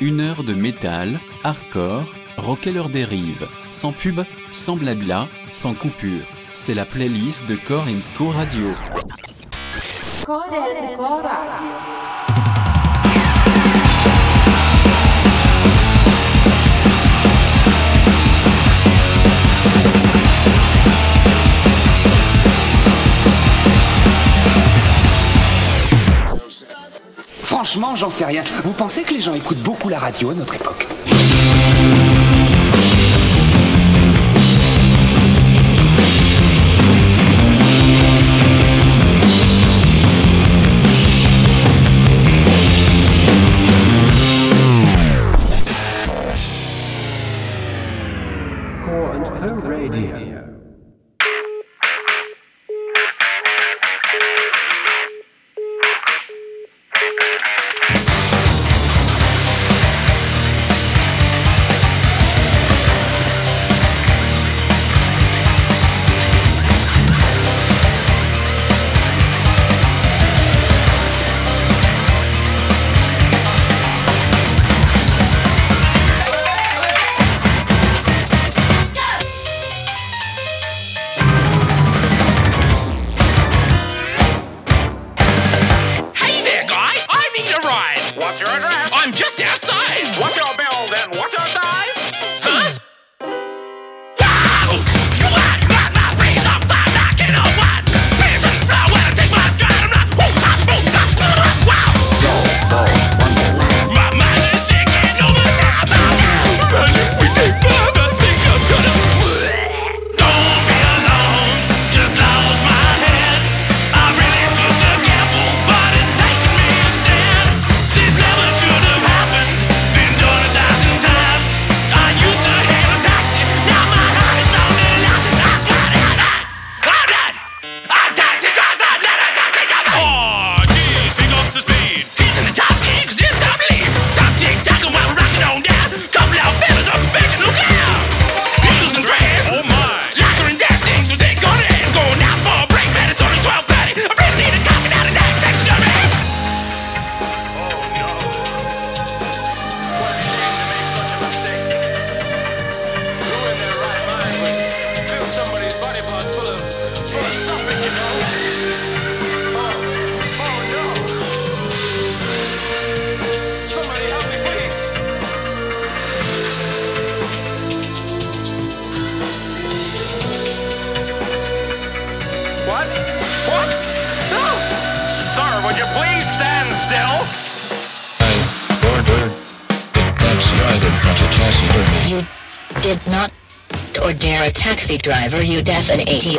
Une heure de métal, hardcore, rocker leur dérive, sans pub, sans blabla, sans coupure. C'est la playlist de Core Co Radio. Franchement, j'en sais rien. Vous pensez que les gens écoutent beaucoup la radio à notre époque? an 80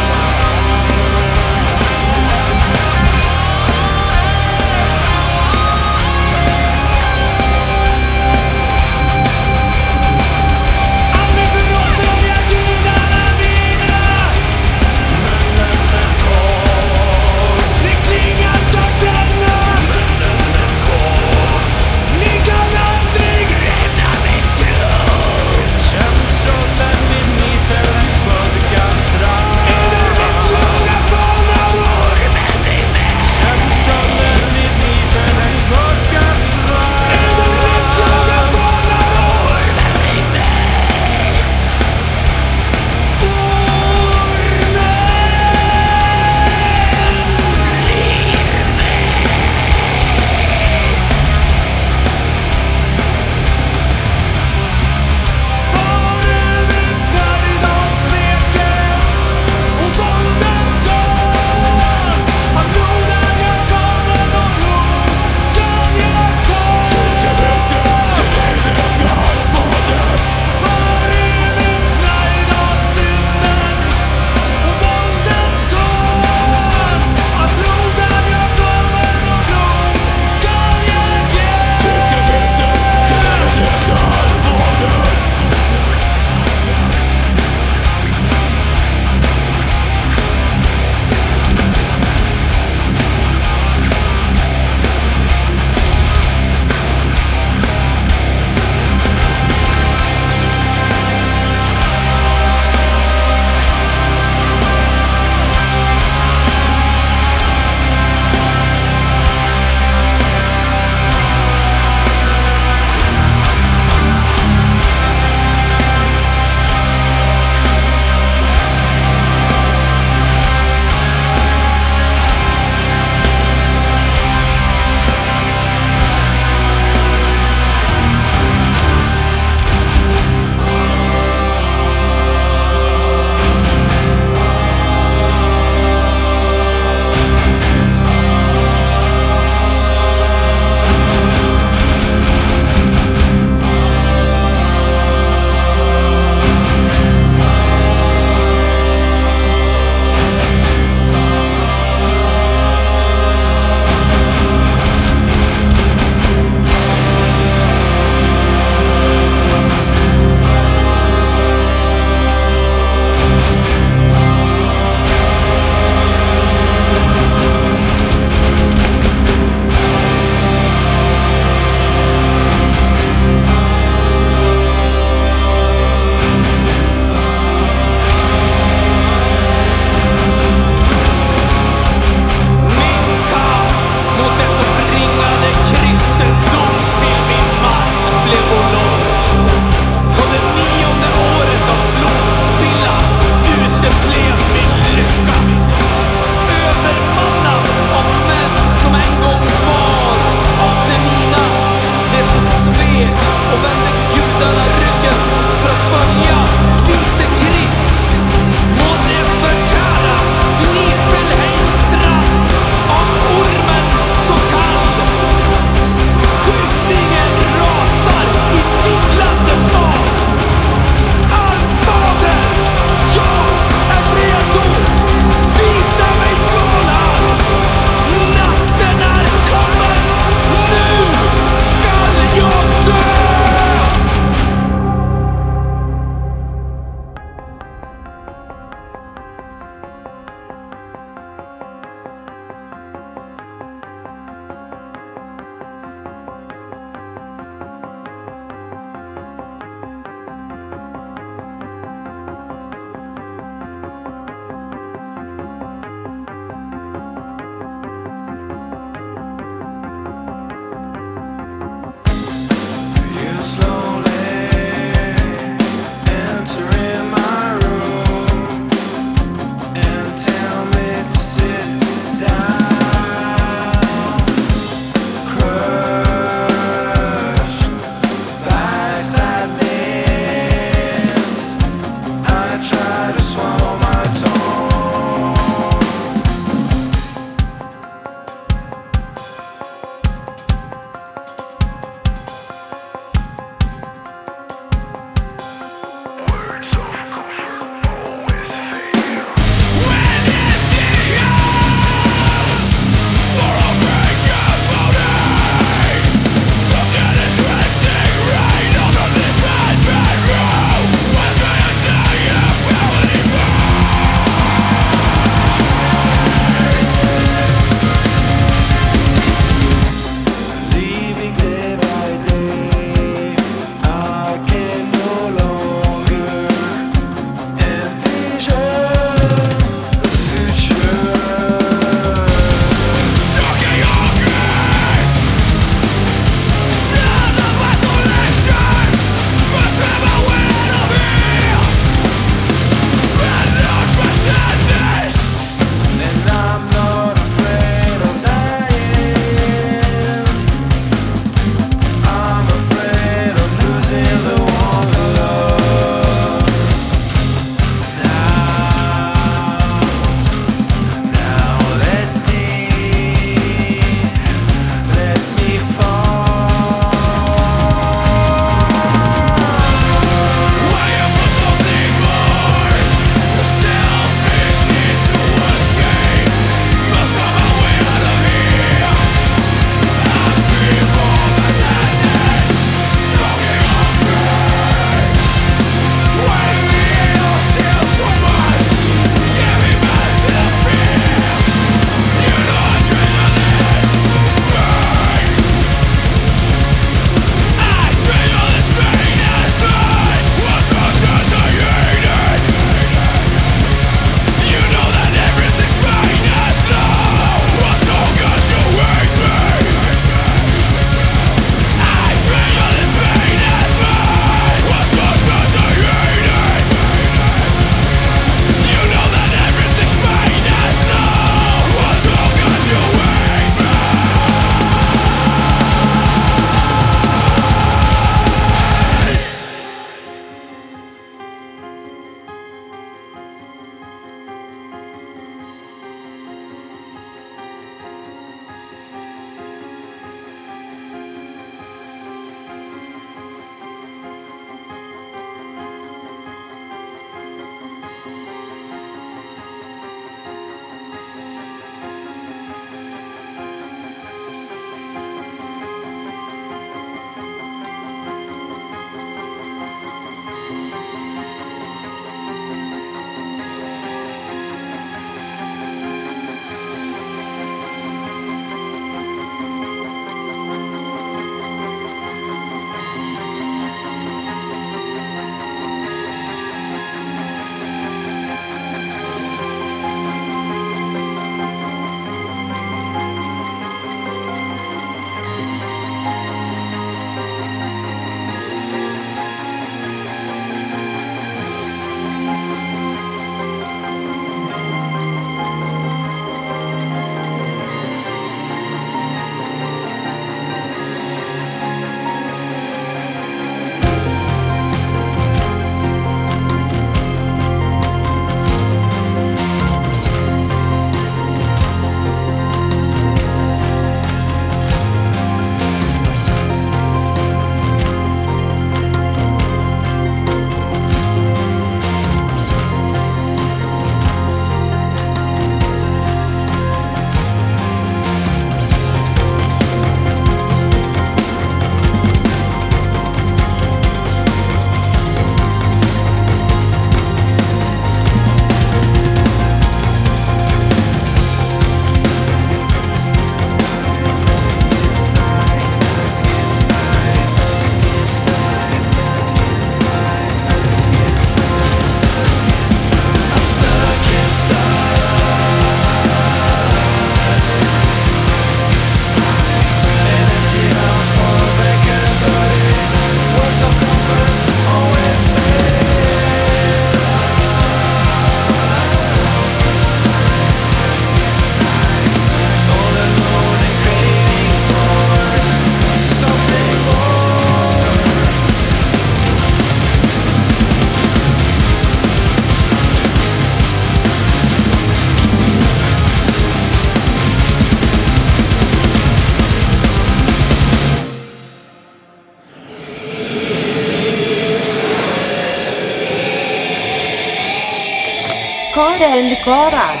过来。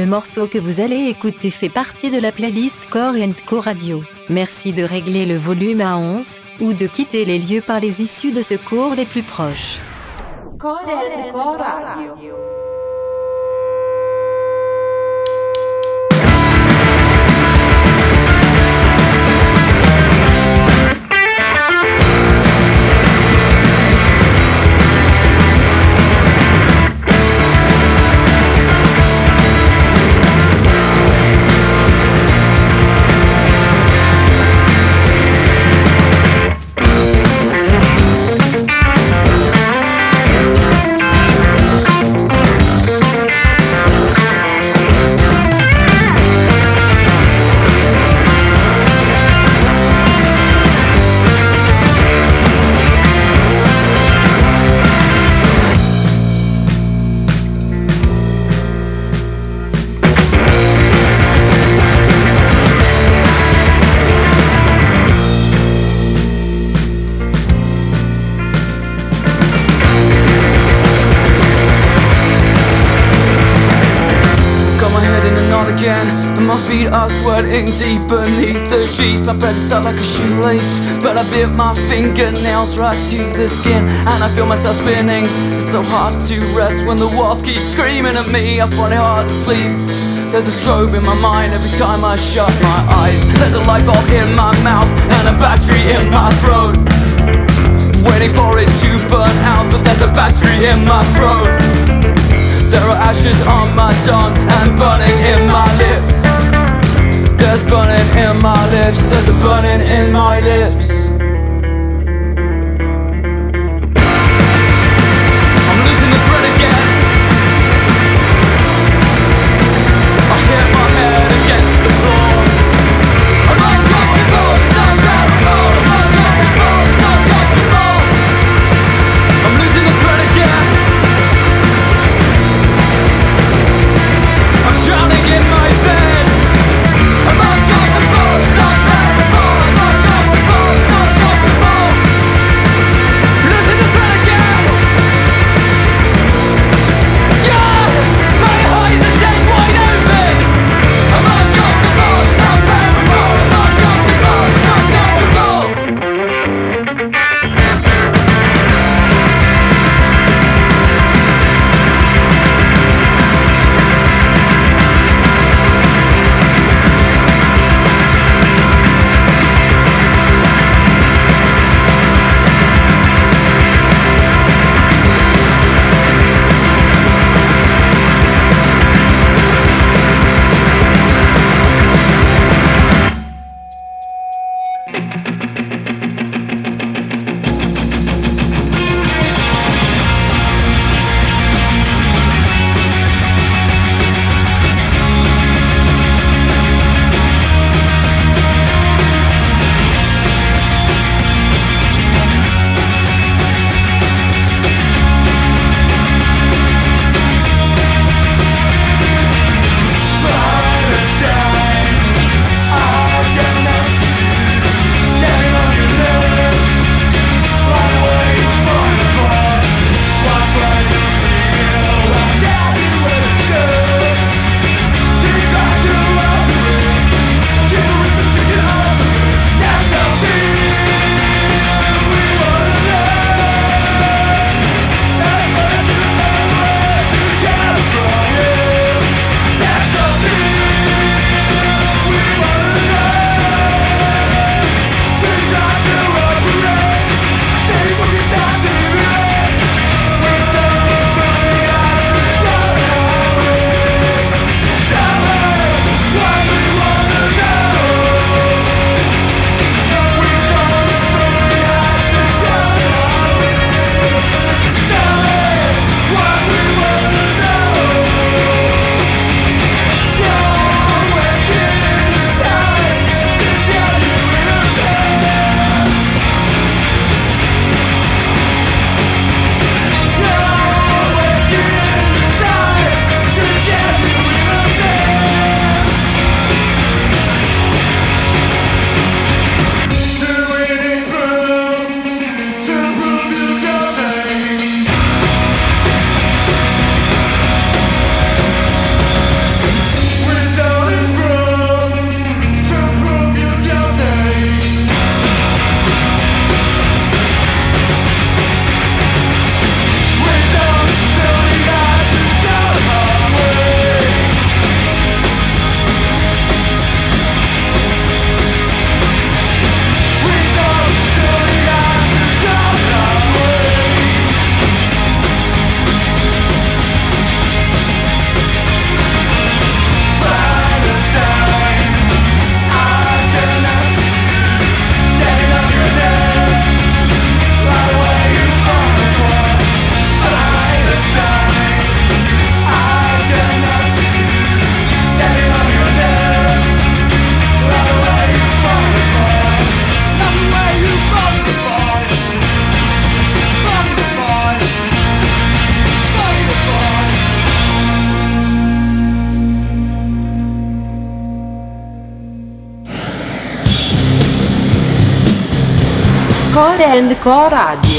Le morceau que vous allez écouter fait partie de la playlist Core Co Radio. Merci de régler le volume à 11 ou de quitter les lieux par les issues de secours les plus proches. Deep beneath the sheets My bed is tight like a shoelace. But I bit my fingernails right to the skin And I feel myself spinning. It's so hard to rest when the walls keep screaming at me. I find it hard to sleep. There's a strobe in my mind every time I shut my eyes. There's a light bulb in my mouth and a battery in my throat. Waiting for it to burn out but there's a battery in my throat. There are ashes on my tongue and burning in my lips. There's burning in my lips. There's a burning in my lips. Coragem.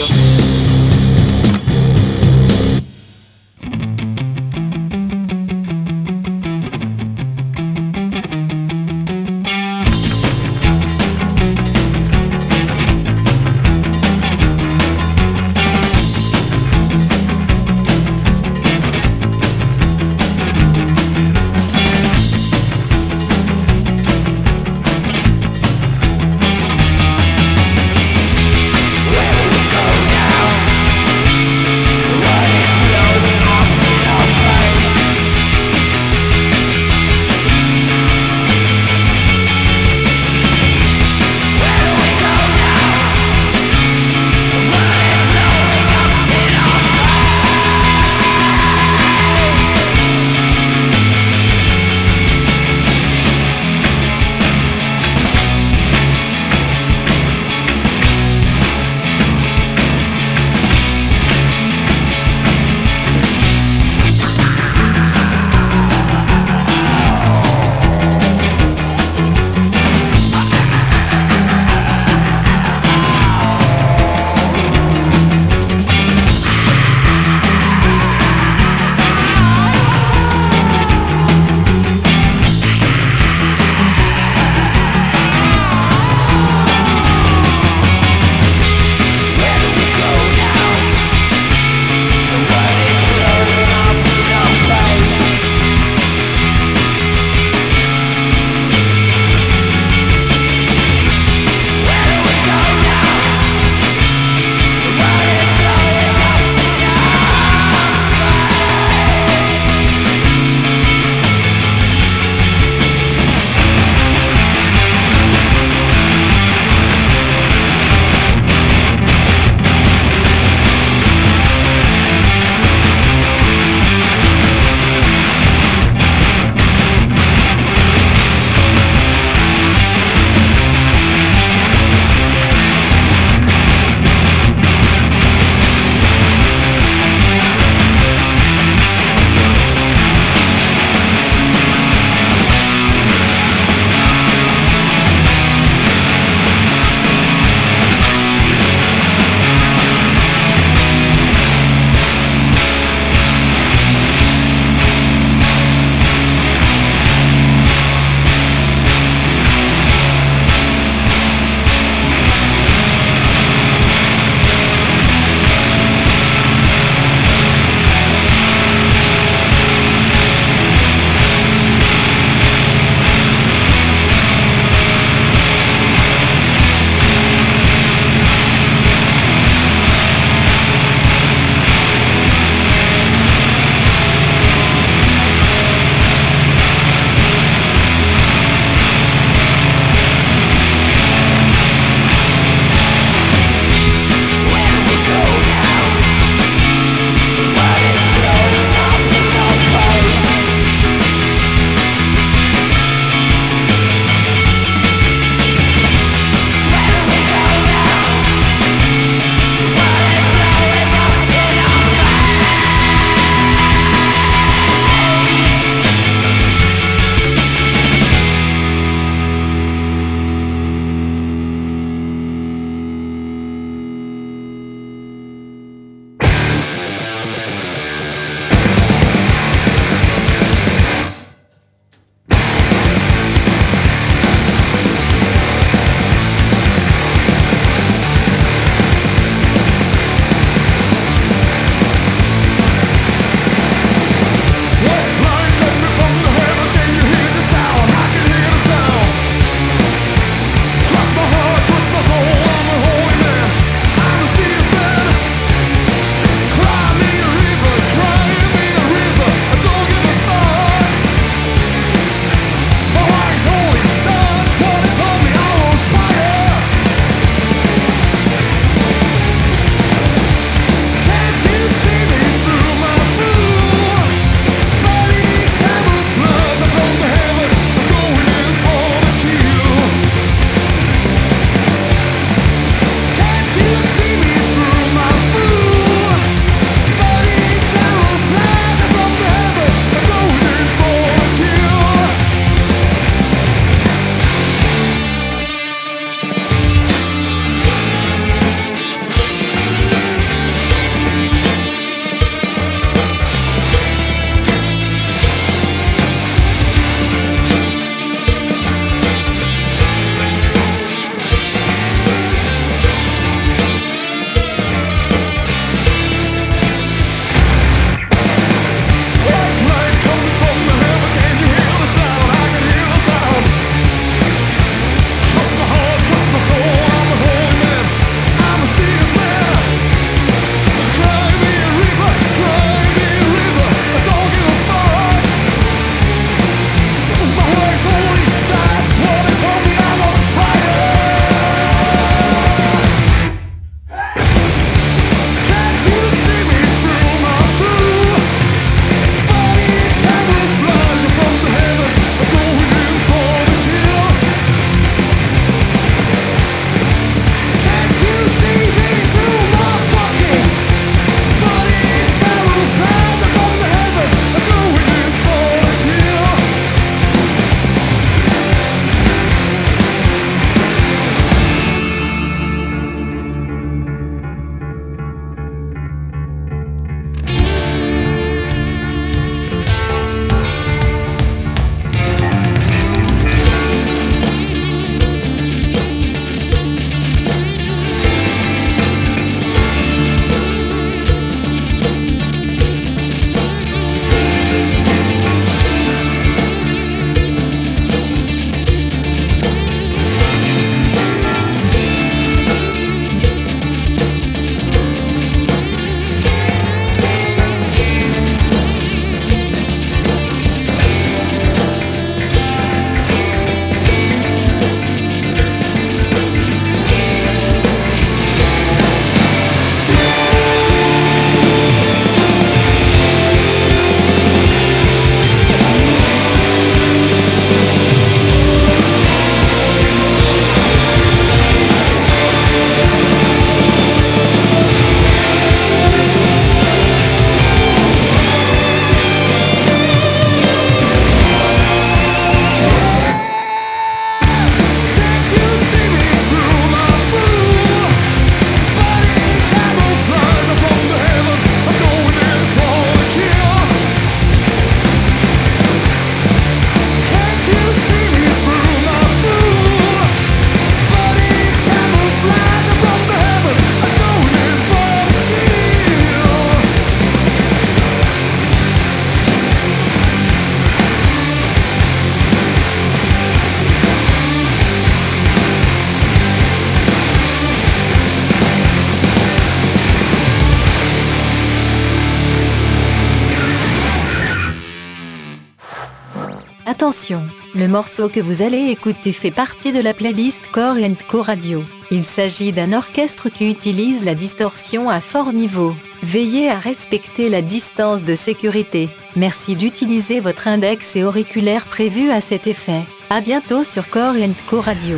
Le morceau que vous allez écouter fait partie de la playlist Core Co Radio. Il s'agit d'un orchestre qui utilise la distorsion à fort niveau. Veillez à respecter la distance de sécurité. Merci d'utiliser votre index et auriculaire prévus à cet effet. À bientôt sur Core Co. Core Radio.